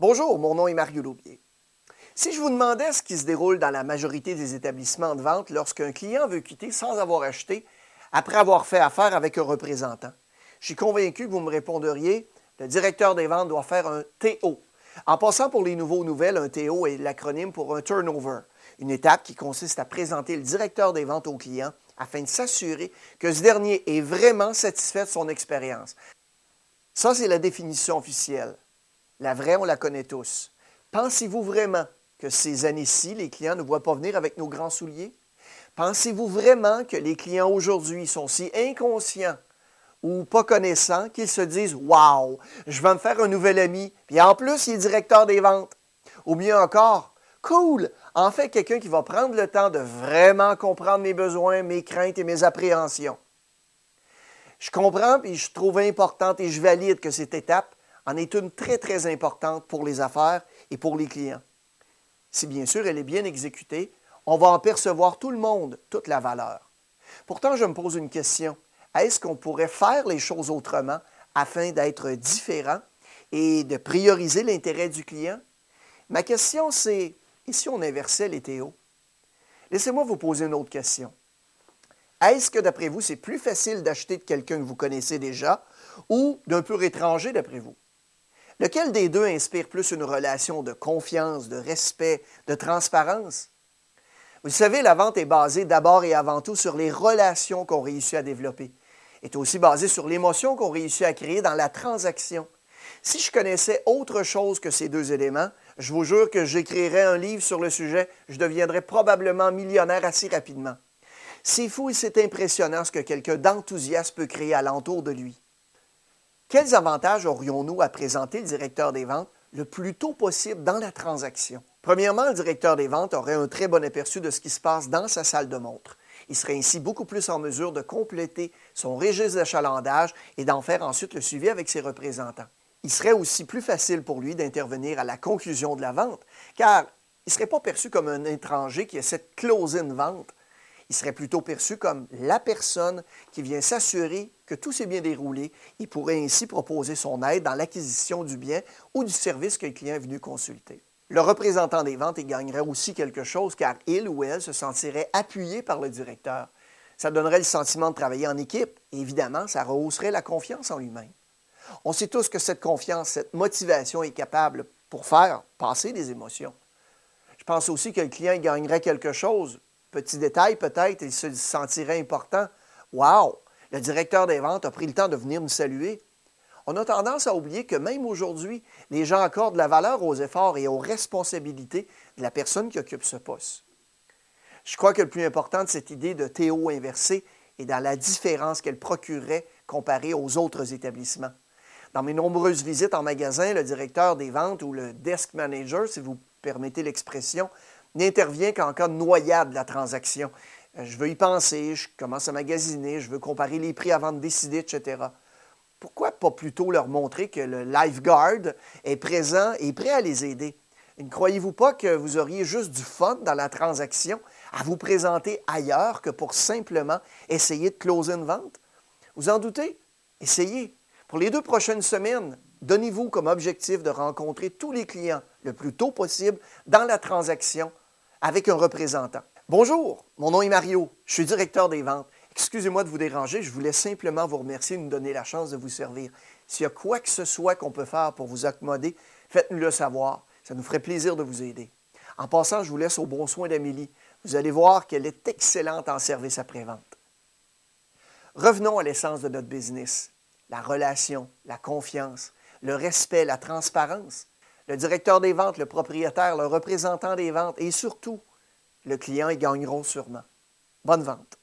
Bonjour, mon nom est Mario Laubier. Si je vous demandais ce qui se déroule dans la majorité des établissements de vente lorsqu'un client veut quitter sans avoir acheté après avoir fait affaire avec un représentant, je suis convaincu que vous me répondriez le directeur des ventes doit faire un TO. En passant pour les nouveaux nouvelles, un TO est l'acronyme pour un turnover, une étape qui consiste à présenter le directeur des ventes au client afin de s'assurer que ce dernier est vraiment satisfait de son expérience. Ça, c'est la définition officielle. La vraie, on la connaît tous. Pensez-vous vraiment que ces années-ci, les clients ne voient pas venir avec nos grands souliers? Pensez-vous vraiment que les clients aujourd'hui sont si inconscients ou pas connaissants qu'ils se disent Wow, je vais me faire un nouvel ami, puis en plus, il est directeur des ventes? Ou bien encore, Cool, en fait, quelqu'un qui va prendre le temps de vraiment comprendre mes besoins, mes craintes et mes appréhensions. Je comprends et je trouve importante et je valide que cette étape en est une très, très importante pour les affaires et pour les clients. Si bien sûr elle est bien exécutée, on va en percevoir tout le monde, toute la valeur. Pourtant, je me pose une question. Est-ce qu'on pourrait faire les choses autrement afin d'être différent et de prioriser l'intérêt du client? Ma question, c'est, et si on inversait les théos? Laissez-moi vous poser une autre question. Est-ce que, d'après vous, c'est plus facile d'acheter de quelqu'un que vous connaissez déjà ou d'un pur étranger, d'après vous? Lequel des deux inspire plus une relation de confiance, de respect, de transparence? Vous savez, la vente est basée d'abord et avant tout sur les relations qu'on réussit à développer. Elle est aussi basée sur l'émotion qu'on réussit à créer dans la transaction. Si je connaissais autre chose que ces deux éléments, je vous jure que j'écrirais un livre sur le sujet, je deviendrais probablement millionnaire assez rapidement. C'est fou et c'est impressionnant ce que quelqu'un d'enthousiaste peut créer alentour de lui. Quels avantages aurions-nous à présenter le directeur des ventes le plus tôt possible dans la transaction? Premièrement, le directeur des ventes aurait un très bon aperçu de ce qui se passe dans sa salle de montre. Il serait ainsi beaucoup plus en mesure de compléter son registre d'achalandage et d'en faire ensuite le suivi avec ses représentants. Il serait aussi plus facile pour lui d'intervenir à la conclusion de la vente, car il ne serait pas perçu comme un étranger qui essaie de closer une vente, il serait plutôt perçu comme la personne qui vient s'assurer que tout s'est bien déroulé. Il pourrait ainsi proposer son aide dans l'acquisition du bien ou du service que le client est venu consulter. Le représentant des ventes y gagnerait aussi quelque chose car il ou elle se sentirait appuyé par le directeur. Ça donnerait le sentiment de travailler en équipe et évidemment, ça rehausserait la confiance en lui-même. On sait tous que cette confiance, cette motivation est capable pour faire passer des émotions. Je pense aussi que le client gagnerait quelque chose Petit détail peut-être, il se sentirait important. Wow! Le directeur des ventes a pris le temps de venir nous saluer. On a tendance à oublier que même aujourd'hui, les gens accordent la valeur aux efforts et aux responsabilités de la personne qui occupe ce poste. Je crois que le plus important de cette idée de Théo inversé est dans la différence qu'elle procurerait comparée aux autres établissements. Dans mes nombreuses visites en magasin, le directeur des ventes ou le desk manager, si vous permettez l'expression, n'intervient qu'en cas de noyade de la transaction. Euh, je veux y penser, je commence à magasiner, je veux comparer les prix avant de décider, etc. Pourquoi pas plutôt leur montrer que le lifeguard est présent et prêt à les aider? Ne croyez-vous pas que vous auriez juste du fun dans la transaction à vous présenter ailleurs que pour simplement essayer de closer une vente? Vous en doutez? Essayez. Pour les deux prochaines semaines, donnez-vous comme objectif de rencontrer tous les clients le plus tôt possible dans la transaction avec un représentant. Bonjour, mon nom est Mario, je suis directeur des ventes. Excusez-moi de vous déranger, je voulais simplement vous remercier de nous donner la chance de vous servir. S'il y a quoi que ce soit qu'on peut faire pour vous accommoder, faites-nous le savoir. Ça nous ferait plaisir de vous aider. En passant, je vous laisse au bon soin d'Amélie. Vous allez voir qu'elle est excellente en service après-vente. Revenons à l'essence de notre business. La relation, la confiance, le respect, la transparence le directeur des ventes, le propriétaire, le représentant des ventes et surtout, le client y gagneront sûrement. Bonne vente.